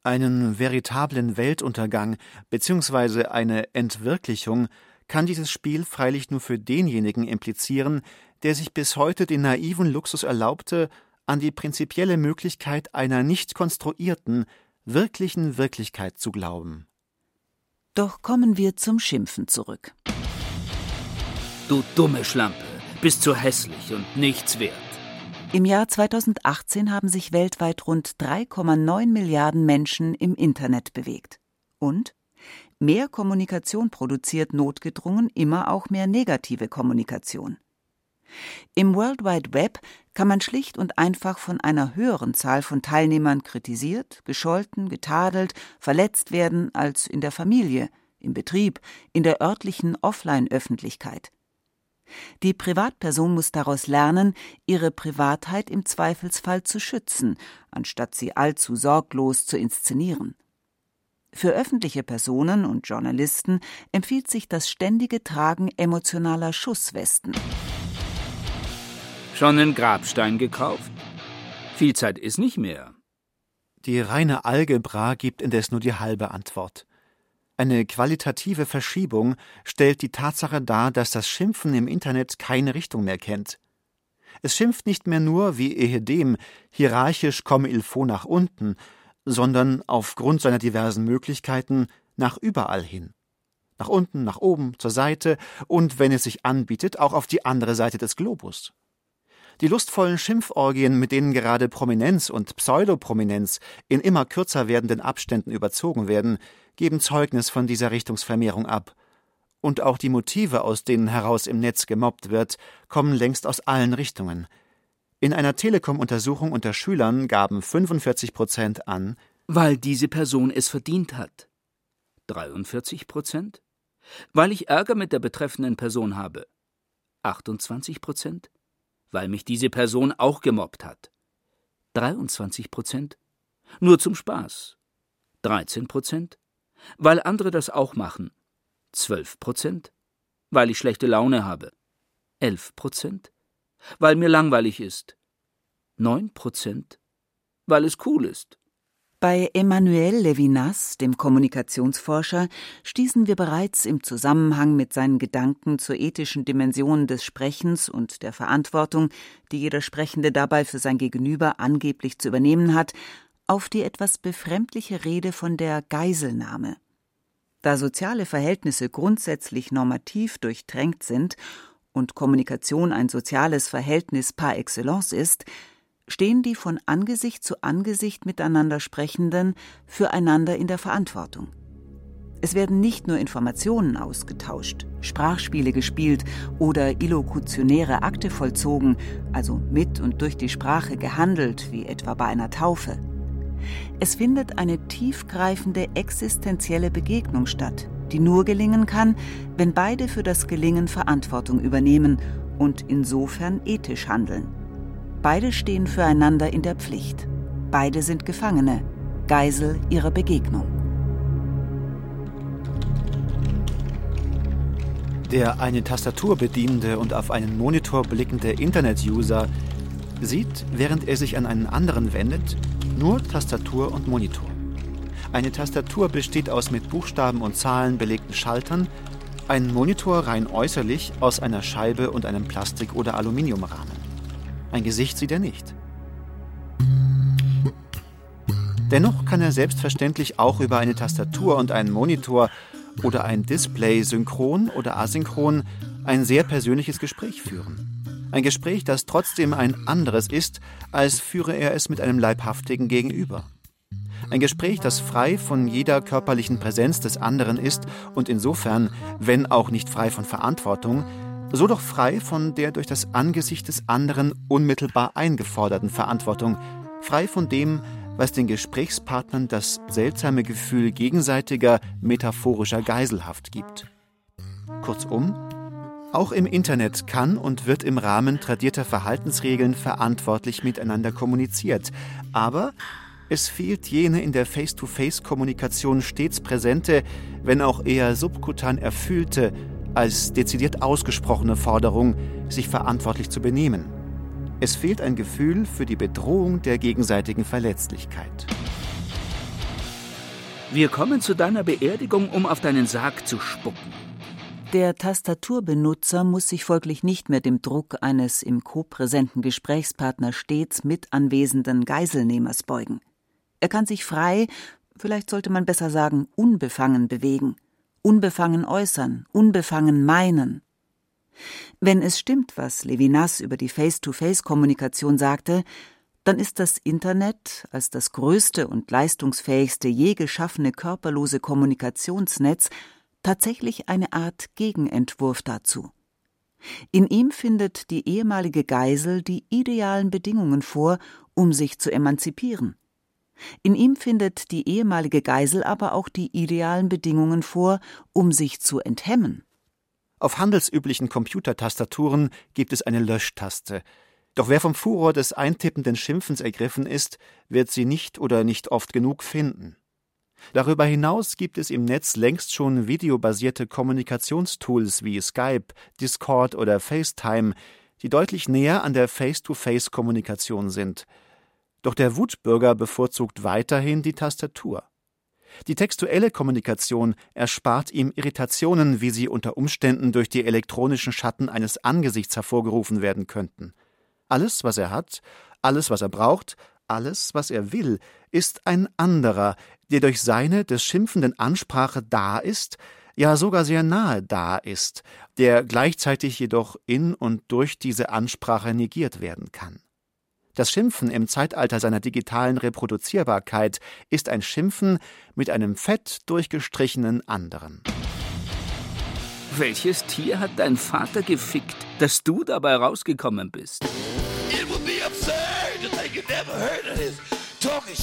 Einen veritablen Weltuntergang bzw. eine Entwirklichung kann dieses Spiel freilich nur für denjenigen implizieren, der sich bis heute den naiven Luxus erlaubte, an die prinzipielle Möglichkeit einer nicht konstruierten, wirklichen Wirklichkeit zu glauben. Doch kommen wir zum Schimpfen zurück. Du dumme Schlampe, bist zu hässlich und nichts wert. Im Jahr 2018 haben sich weltweit rund 3,9 Milliarden Menschen im Internet bewegt. Und mehr Kommunikation produziert notgedrungen immer auch mehr negative Kommunikation. Im World Wide Web kann man schlicht und einfach von einer höheren Zahl von Teilnehmern kritisiert, gescholten, getadelt, verletzt werden als in der Familie, im Betrieb, in der örtlichen Offline-Öffentlichkeit. Die Privatperson muss daraus lernen, ihre Privatheit im Zweifelsfall zu schützen, anstatt sie allzu sorglos zu inszenieren. Für öffentliche Personen und Journalisten empfiehlt sich das ständige Tragen emotionaler Schusswesten. Schon einen Grabstein gekauft? Viel Zeit ist nicht mehr. Die reine Algebra gibt indes nur die halbe Antwort. Eine qualitative Verschiebung stellt die Tatsache dar, dass das Schimpfen im Internet keine Richtung mehr kennt. Es schimpft nicht mehr nur, wie ehedem, hierarchisch comme il faut nach unten, sondern aufgrund seiner diversen Möglichkeiten nach überall hin. Nach unten, nach oben, zur Seite und, wenn es sich anbietet, auch auf die andere Seite des Globus. Die lustvollen Schimpforgien, mit denen gerade Prominenz und Pseudoprominenz in immer kürzer werdenden Abständen überzogen werden, geben Zeugnis von dieser Richtungsvermehrung ab. Und auch die Motive, aus denen heraus im Netz gemobbt wird, kommen längst aus allen Richtungen. In einer Telekom-Untersuchung unter Schülern gaben 45 Prozent an, weil diese Person es verdient hat. 43 Prozent? Weil ich Ärger mit der betreffenden Person habe. 28 Prozent? Weil mich diese Person auch gemobbt hat. 23 Prozent. Nur zum Spaß. 13 Prozent. Weil andere das auch machen. 12 Prozent. Weil ich schlechte Laune habe. 11 Prozent. Weil mir langweilig ist. 9 Prozent. Weil es cool ist. Bei Emmanuel Levinas, dem Kommunikationsforscher, stießen wir bereits im Zusammenhang mit seinen Gedanken zur ethischen Dimension des Sprechens und der Verantwortung, die jeder Sprechende dabei für sein Gegenüber angeblich zu übernehmen hat, auf die etwas befremdliche Rede von der Geiselnahme. Da soziale Verhältnisse grundsätzlich normativ durchtränkt sind und Kommunikation ein soziales Verhältnis par excellence ist, stehen die von Angesicht zu Angesicht miteinander Sprechenden füreinander in der Verantwortung. Es werden nicht nur Informationen ausgetauscht, Sprachspiele gespielt oder illokutionäre Akte vollzogen, also mit und durch die Sprache gehandelt, wie etwa bei einer Taufe. Es findet eine tiefgreifende existenzielle Begegnung statt, die nur gelingen kann, wenn beide für das Gelingen Verantwortung übernehmen und insofern ethisch handeln. Beide stehen füreinander in der Pflicht. Beide sind Gefangene, Geisel ihrer Begegnung. Der eine Tastatur bedienende und auf einen Monitor blickende Internet-User sieht, während er sich an einen anderen wendet, nur Tastatur und Monitor. Eine Tastatur besteht aus mit Buchstaben und Zahlen belegten Schaltern, ein Monitor rein äußerlich aus einer Scheibe und einem Plastik- oder Aluminiumrahmen. Ein Gesicht sieht er nicht. Dennoch kann er selbstverständlich auch über eine Tastatur und einen Monitor oder ein Display synchron oder asynchron ein sehr persönliches Gespräch führen. Ein Gespräch, das trotzdem ein anderes ist, als führe er es mit einem Leibhaftigen gegenüber. Ein Gespräch, das frei von jeder körperlichen Präsenz des anderen ist und insofern, wenn auch nicht frei von Verantwortung, so doch frei von der durch das Angesicht des anderen unmittelbar eingeforderten Verantwortung, frei von dem, was den Gesprächspartnern das seltsame Gefühl gegenseitiger metaphorischer Geiselhaft gibt. Kurzum, auch im Internet kann und wird im Rahmen tradierter Verhaltensregeln verantwortlich miteinander kommuniziert, aber es fehlt jene in der Face-to-Face-Kommunikation stets präsente, wenn auch eher subkutan erfüllte, als dezidiert ausgesprochene Forderung, sich verantwortlich zu benehmen. Es fehlt ein Gefühl für die Bedrohung der gegenseitigen Verletzlichkeit. Wir kommen zu deiner Beerdigung, um auf deinen Sarg zu spucken. Der Tastaturbenutzer muss sich folglich nicht mehr dem Druck eines im co-präsenten Gesprächspartner stets mit anwesenden Geiselnehmers beugen. Er kann sich frei, vielleicht sollte man besser sagen unbefangen bewegen unbefangen äußern, unbefangen meinen. Wenn es stimmt, was Levinas über die Face-to-Face-Kommunikation sagte, dann ist das Internet als das größte und leistungsfähigste je geschaffene körperlose Kommunikationsnetz tatsächlich eine Art Gegenentwurf dazu. In ihm findet die ehemalige Geisel die idealen Bedingungen vor, um sich zu emanzipieren. In ihm findet die ehemalige Geisel aber auch die idealen Bedingungen vor, um sich zu enthemmen. Auf handelsüblichen Computertastaturen gibt es eine Löschtaste. Doch wer vom Furor des eintippenden Schimpfens ergriffen ist, wird sie nicht oder nicht oft genug finden. Darüber hinaus gibt es im Netz längst schon videobasierte Kommunikationstools wie Skype, Discord oder FaceTime, die deutlich näher an der Face-to-Face-Kommunikation sind – doch der Wutbürger bevorzugt weiterhin die Tastatur. Die textuelle Kommunikation erspart ihm Irritationen, wie sie unter Umständen durch die elektronischen Schatten eines Angesichts hervorgerufen werden könnten. Alles, was er hat, alles, was er braucht, alles, was er will, ist ein anderer, der durch seine des schimpfenden Ansprache da ist, ja sogar sehr nahe da ist, der gleichzeitig jedoch in und durch diese Ansprache negiert werden kann. Das Schimpfen im Zeitalter seiner digitalen Reproduzierbarkeit ist ein Schimpfen mit einem fett durchgestrichenen anderen. Welches Tier hat dein Vater gefickt, dass du dabei rausgekommen bist? It would be absurd to think you never heard of this. Talking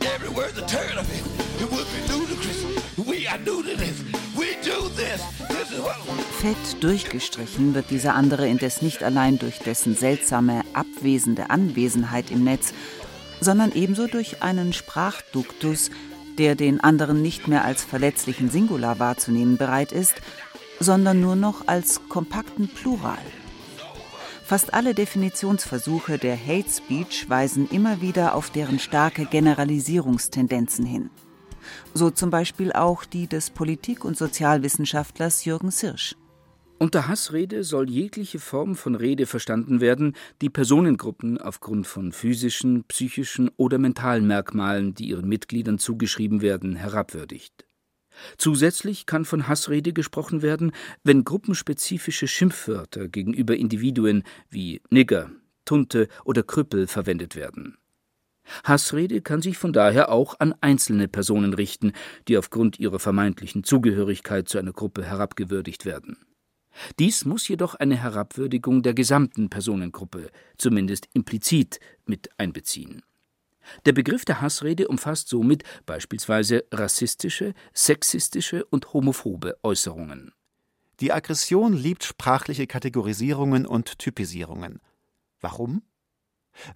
every word's a turn of it. It would be ludicrous. We are new to this. We do this. This is what Fett durchgestrichen wird dieser andere indes nicht allein durch dessen seltsame, abwesende Anwesenheit im Netz, sondern ebenso durch einen Sprachduktus, der den anderen nicht mehr als verletzlichen Singular wahrzunehmen bereit ist, sondern nur noch als kompakten Plural. Fast alle Definitionsversuche der Hate Speech weisen immer wieder auf deren starke Generalisierungstendenzen hin. So zum Beispiel auch die des Politik- und Sozialwissenschaftlers Jürgen Sirsch. Unter Hassrede soll jegliche Form von Rede verstanden werden, die Personengruppen aufgrund von physischen, psychischen oder mentalen Merkmalen, die ihren Mitgliedern zugeschrieben werden, herabwürdigt. Zusätzlich kann von Hassrede gesprochen werden, wenn gruppenspezifische Schimpfwörter gegenüber Individuen wie Nigger, Tunte oder Krüppel verwendet werden. Hassrede kann sich von daher auch an einzelne Personen richten, die aufgrund ihrer vermeintlichen Zugehörigkeit zu einer Gruppe herabgewürdigt werden. Dies muss jedoch eine Herabwürdigung der gesamten Personengruppe, zumindest implizit, mit einbeziehen. Der Begriff der Hassrede umfasst somit beispielsweise rassistische, sexistische und homophobe Äußerungen. Die Aggression liebt sprachliche Kategorisierungen und Typisierungen. Warum?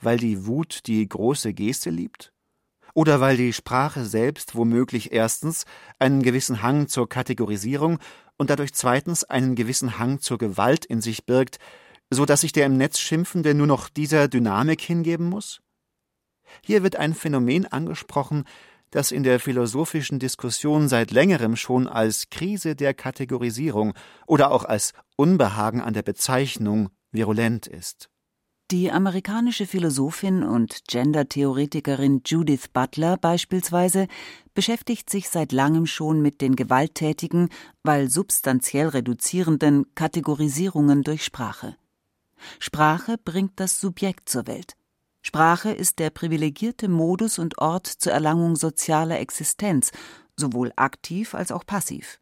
Weil die Wut die große Geste liebt? Oder weil die Sprache selbst womöglich erstens einen gewissen Hang zur Kategorisierung und dadurch zweitens einen gewissen Hang zur Gewalt in sich birgt, so dass sich der im Netz Schimpfende nur noch dieser Dynamik hingeben muss? Hier wird ein Phänomen angesprochen, das in der philosophischen Diskussion seit längerem schon als Krise der Kategorisierung oder auch als Unbehagen an der Bezeichnung virulent ist. Die amerikanische Philosophin und Gender-Theoretikerin Judith Butler beispielsweise beschäftigt sich seit langem schon mit den gewalttätigen, weil substanziell reduzierenden Kategorisierungen durch Sprache. Sprache bringt das Subjekt zur Welt. Sprache ist der privilegierte Modus und Ort zur Erlangung sozialer Existenz, sowohl aktiv als auch passiv.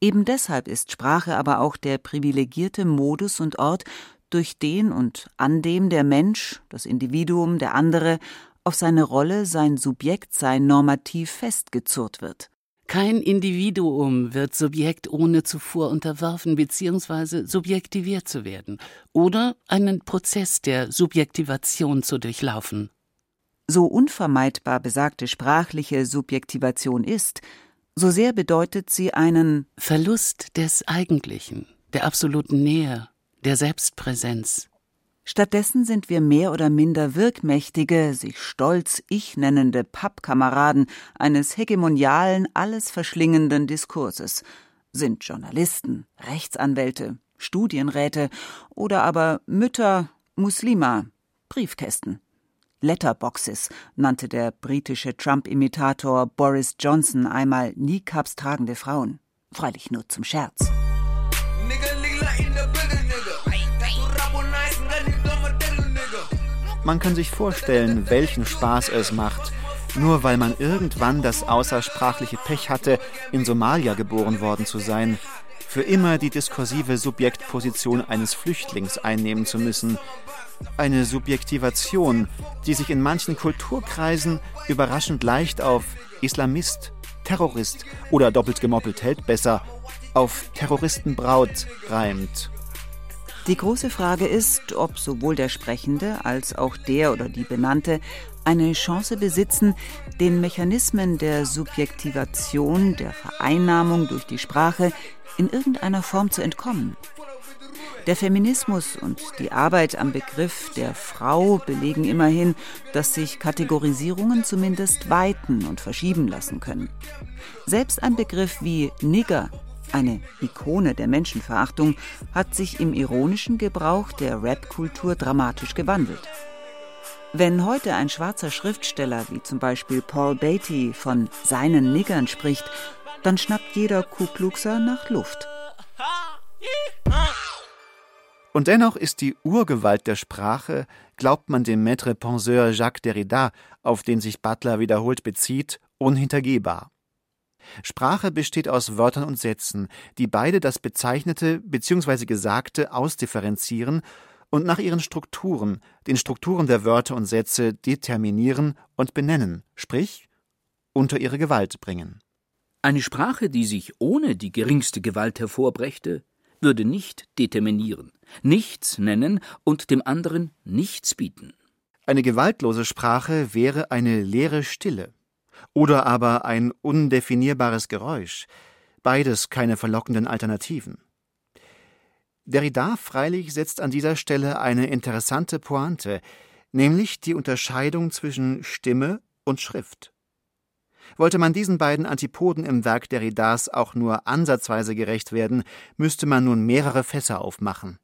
Eben deshalb ist Sprache aber auch der privilegierte Modus und Ort durch den und an dem der Mensch, das Individuum, der andere, auf seine Rolle, sein Subjektsein normativ festgezurrt wird. Kein Individuum wird Subjekt ohne zuvor unterworfen bzw. subjektiviert zu werden oder einen Prozess der Subjektivation zu durchlaufen. So unvermeidbar besagte sprachliche Subjektivation ist, so sehr bedeutet sie einen Verlust des Eigentlichen, der absoluten Nähe, der Selbstpräsenz. Stattdessen sind wir mehr oder minder wirkmächtige, sich stolz ich nennende Pappkameraden eines hegemonialen, alles verschlingenden Diskurses, sind Journalisten, Rechtsanwälte, Studienräte oder aber Mütter, Muslima, Briefkästen. Letterboxes nannte der britische Trump-Imitator Boris Johnson einmal Kneecaps tragende Frauen. Freilich nur zum Scherz. Man kann sich vorstellen, welchen Spaß es macht, nur weil man irgendwann das außersprachliche Pech hatte, in Somalia geboren worden zu sein, für immer die diskursive Subjektposition eines Flüchtlings einnehmen zu müssen. Eine Subjektivation, die sich in manchen Kulturkreisen überraschend leicht auf Islamist, Terrorist oder doppelt gemoppelt hält besser auf Terroristenbraut reimt. Die große Frage ist, ob sowohl der Sprechende als auch der oder die Benannte eine Chance besitzen, den Mechanismen der Subjektivation, der Vereinnahmung durch die Sprache in irgendeiner Form zu entkommen. Der Feminismus und die Arbeit am Begriff der Frau belegen immerhin, dass sich Kategorisierungen zumindest weiten und verschieben lassen können. Selbst ein Begriff wie Nigger eine Ikone der Menschenverachtung, hat sich im ironischen Gebrauch der Rap-Kultur dramatisch gewandelt. Wenn heute ein schwarzer Schriftsteller wie zum Beispiel Paul Beatty von seinen Niggern spricht, dann schnappt jeder Ku Kluxer nach Luft. Und dennoch ist die Urgewalt der Sprache, glaubt man dem Maître Penseur Jacques Derrida, auf den sich Butler wiederholt bezieht, unhintergehbar. Sprache besteht aus Wörtern und Sätzen, die beide das Bezeichnete bzw. Gesagte ausdifferenzieren und nach ihren Strukturen, den Strukturen der Wörter und Sätze determinieren und benennen, sprich unter ihre Gewalt bringen. Eine Sprache, die sich ohne die geringste Gewalt hervorbrächte, würde nicht determinieren, nichts nennen und dem anderen nichts bieten. Eine gewaltlose Sprache wäre eine leere Stille, oder aber ein undefinierbares Geräusch. Beides keine verlockenden Alternativen. Derrida freilich setzt an dieser Stelle eine interessante Pointe, nämlich die Unterscheidung zwischen Stimme und Schrift. Wollte man diesen beiden Antipoden im Werk Derridas auch nur ansatzweise gerecht werden, müsste man nun mehrere Fässer aufmachen.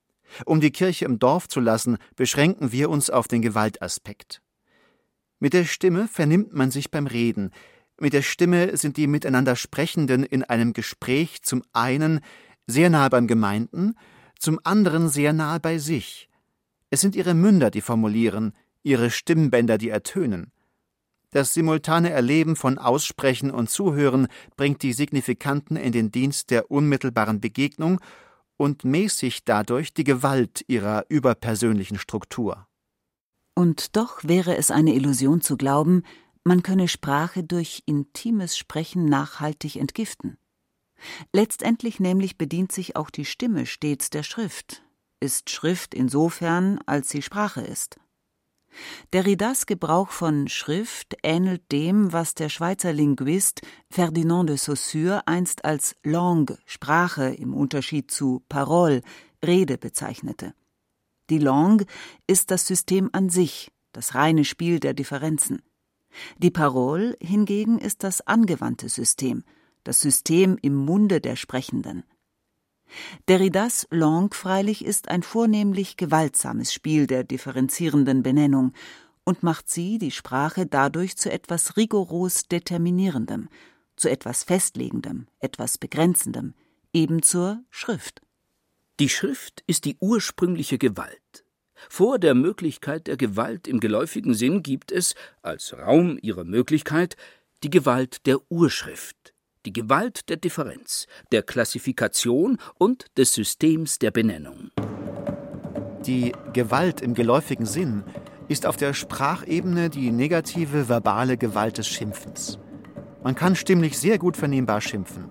Um die Kirche im Dorf zu lassen, beschränken wir uns auf den Gewaltaspekt. Mit der Stimme vernimmt man sich beim Reden. Mit der Stimme sind die miteinander Sprechenden in einem Gespräch zum einen sehr nahe beim Gemeinten, zum anderen sehr nahe bei sich. Es sind ihre Münder, die formulieren, ihre Stimmbänder, die ertönen. Das simultane Erleben von Aussprechen und Zuhören bringt die Signifikanten in den Dienst der unmittelbaren Begegnung und mäßigt dadurch die Gewalt ihrer überpersönlichen Struktur. Und doch wäre es eine Illusion zu glauben, man könne Sprache durch intimes Sprechen nachhaltig entgiften. Letztendlich nämlich bedient sich auch die Stimme stets der Schrift, ist Schrift insofern, als sie Sprache ist. Derridas Gebrauch von Schrift ähnelt dem, was der Schweizer Linguist Ferdinand de Saussure einst als Langue, Sprache im Unterschied zu Parole, Rede bezeichnete. Die Langue ist das System an sich, das reine Spiel der Differenzen. Die Parole hingegen ist das angewandte System, das System im Munde der Sprechenden. Derridas Langue freilich ist ein vornehmlich gewaltsames Spiel der differenzierenden Benennung und macht sie, die Sprache, dadurch zu etwas rigoros Determinierendem, zu etwas Festlegendem, etwas Begrenzendem, eben zur Schrift. Die Schrift ist die ursprüngliche Gewalt. Vor der Möglichkeit der Gewalt im geläufigen Sinn gibt es, als Raum ihrer Möglichkeit, die Gewalt der Urschrift, die Gewalt der Differenz, der Klassifikation und des Systems der Benennung. Die Gewalt im geläufigen Sinn ist auf der Sprachebene die negative verbale Gewalt des Schimpfens. Man kann stimmlich sehr gut vernehmbar schimpfen.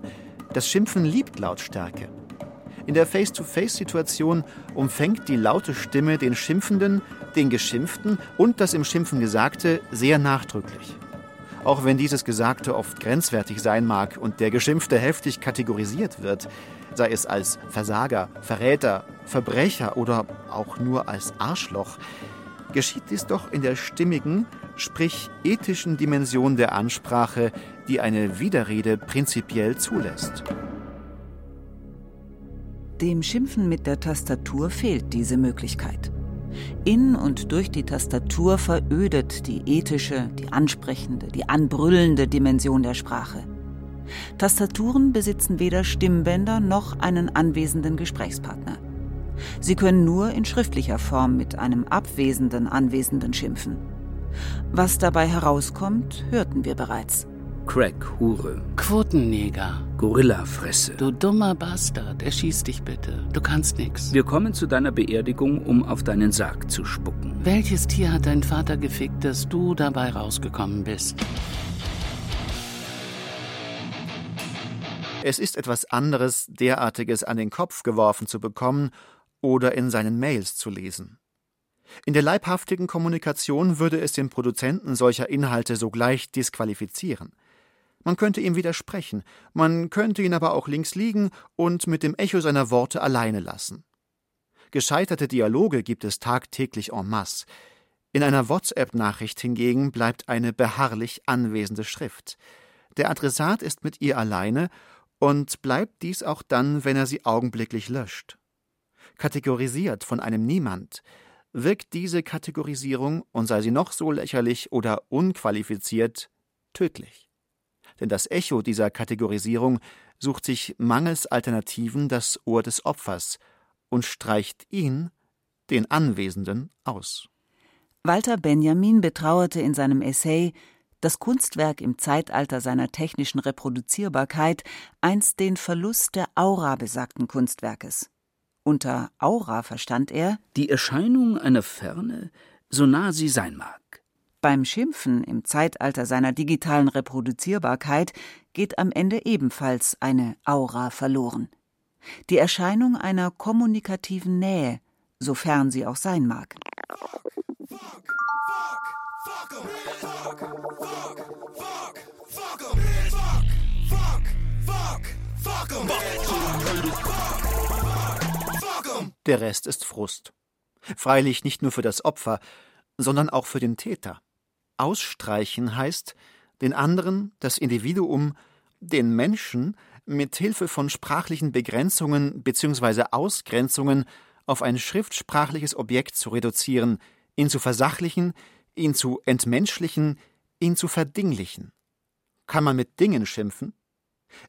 Das Schimpfen liebt Lautstärke. In der Face-to-Face-Situation umfängt die laute Stimme den Schimpfenden, den Geschimpften und das im Schimpfen Gesagte sehr nachdrücklich. Auch wenn dieses Gesagte oft grenzwertig sein mag und der Geschimpfte heftig kategorisiert wird, sei es als Versager, Verräter, Verbrecher oder auch nur als Arschloch, geschieht dies doch in der stimmigen, sprich ethischen Dimension der Ansprache, die eine Widerrede prinzipiell zulässt. Dem Schimpfen mit der Tastatur fehlt diese Möglichkeit. In und durch die Tastatur verödet die ethische, die ansprechende, die anbrüllende Dimension der Sprache. Tastaturen besitzen weder Stimmbänder noch einen anwesenden Gesprächspartner. Sie können nur in schriftlicher Form mit einem abwesenden Anwesenden schimpfen. Was dabei herauskommt, hörten wir bereits. Crack-Hure. Quotenneger. Gorillafresse. Du dummer Bastard, erschieß dich bitte. Du kannst nix. Wir kommen zu deiner Beerdigung, um auf deinen Sarg zu spucken. Welches Tier hat dein Vater gefickt, dass du dabei rausgekommen bist? Es ist etwas anderes, derartiges an den Kopf geworfen zu bekommen oder in seinen Mails zu lesen. In der leibhaftigen Kommunikation würde es den Produzenten solcher Inhalte sogleich disqualifizieren. Man könnte ihm widersprechen, man könnte ihn aber auch links liegen und mit dem Echo seiner Worte alleine lassen. Gescheiterte Dialoge gibt es tagtäglich en masse. In einer WhatsApp-Nachricht hingegen bleibt eine beharrlich anwesende Schrift. Der Adressat ist mit ihr alleine und bleibt dies auch dann, wenn er sie augenblicklich löscht. Kategorisiert von einem Niemand, wirkt diese Kategorisierung, und sei sie noch so lächerlich oder unqualifiziert, tödlich denn das Echo dieser Kategorisierung sucht sich mangels Alternativen das Ohr des Opfers und streicht ihn, den Anwesenden, aus. Walter Benjamin betrauerte in seinem Essay das Kunstwerk im Zeitalter seiner technischen Reproduzierbarkeit einst den Verlust der Aura besagten Kunstwerkes. Unter Aura verstand er die Erscheinung einer Ferne, so nah sie sein mag. Beim Schimpfen im Zeitalter seiner digitalen Reproduzierbarkeit geht am Ende ebenfalls eine Aura verloren. Die Erscheinung einer kommunikativen Nähe, sofern sie auch sein mag. Der Rest ist Frust. Freilich nicht nur für das Opfer, sondern auch für den Täter. Ausstreichen heißt, den anderen, das Individuum, den Menschen mit Hilfe von sprachlichen Begrenzungen bzw. Ausgrenzungen auf ein schriftsprachliches Objekt zu reduzieren, ihn zu versachlichen, ihn zu entmenschlichen, ihn zu verdinglichen. Kann man mit Dingen schimpfen?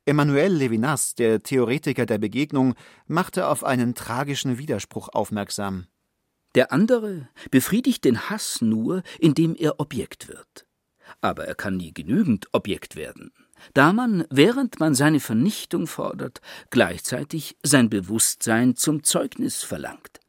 Emmanuel Levinas, der Theoretiker der Begegnung, machte auf einen tragischen Widerspruch aufmerksam. Der andere befriedigt den Hass nur, indem er Objekt wird. Aber er kann nie genügend Objekt werden, da man, während man seine Vernichtung fordert, gleichzeitig sein Bewusstsein zum Zeugnis verlangt.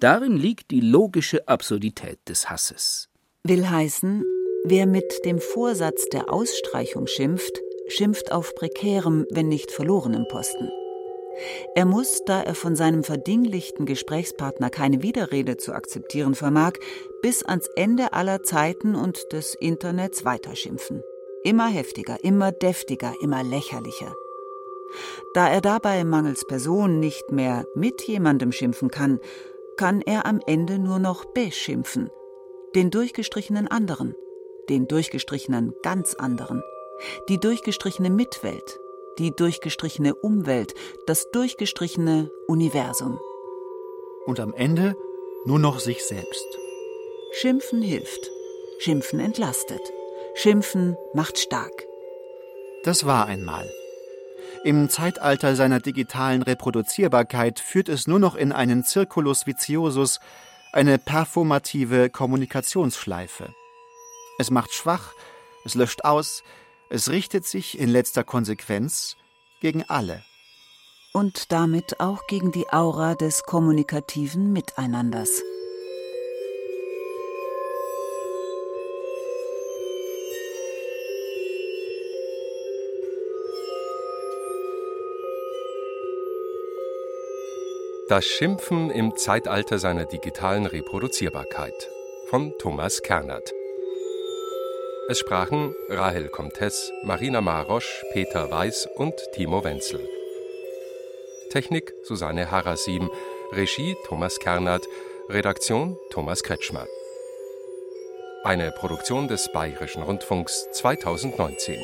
Darin liegt die logische Absurdität des Hasses. Will heißen, wer mit dem Vorsatz der Ausstreichung schimpft, schimpft auf prekärem, wenn nicht verlorenem Posten. Er muss, da er von seinem verdinglichten Gesprächspartner keine Widerrede zu akzeptieren vermag, bis ans Ende aller Zeiten und des Internets weiterschimpfen. Immer heftiger, immer deftiger, immer lächerlicher. Da er dabei mangels Person nicht mehr mit jemandem schimpfen kann, kann er am Ende nur noch beschimpfen. Den durchgestrichenen anderen, den durchgestrichenen ganz anderen, die durchgestrichene Mitwelt, die durchgestrichene Umwelt, das durchgestrichene Universum. Und am Ende nur noch sich selbst. Schimpfen hilft, Schimpfen entlastet, Schimpfen macht stark. Das war einmal. Im Zeitalter seiner digitalen Reproduzierbarkeit führt es nur noch in einen Circulus viciosus, eine performative Kommunikationsschleife. Es macht schwach, es löscht aus, es richtet sich in letzter Konsequenz gegen alle. Und damit auch gegen die Aura des kommunikativen Miteinanders. Das Schimpfen im Zeitalter seiner digitalen Reproduzierbarkeit von Thomas Kernert. Es sprachen Rahel Comtes, Marina Marosch, Peter Weiß und Timo Wenzel. Technik Susanne Harasim, Regie Thomas Kernert, Redaktion Thomas Kretschmer. Eine Produktion des Bayerischen Rundfunks 2019.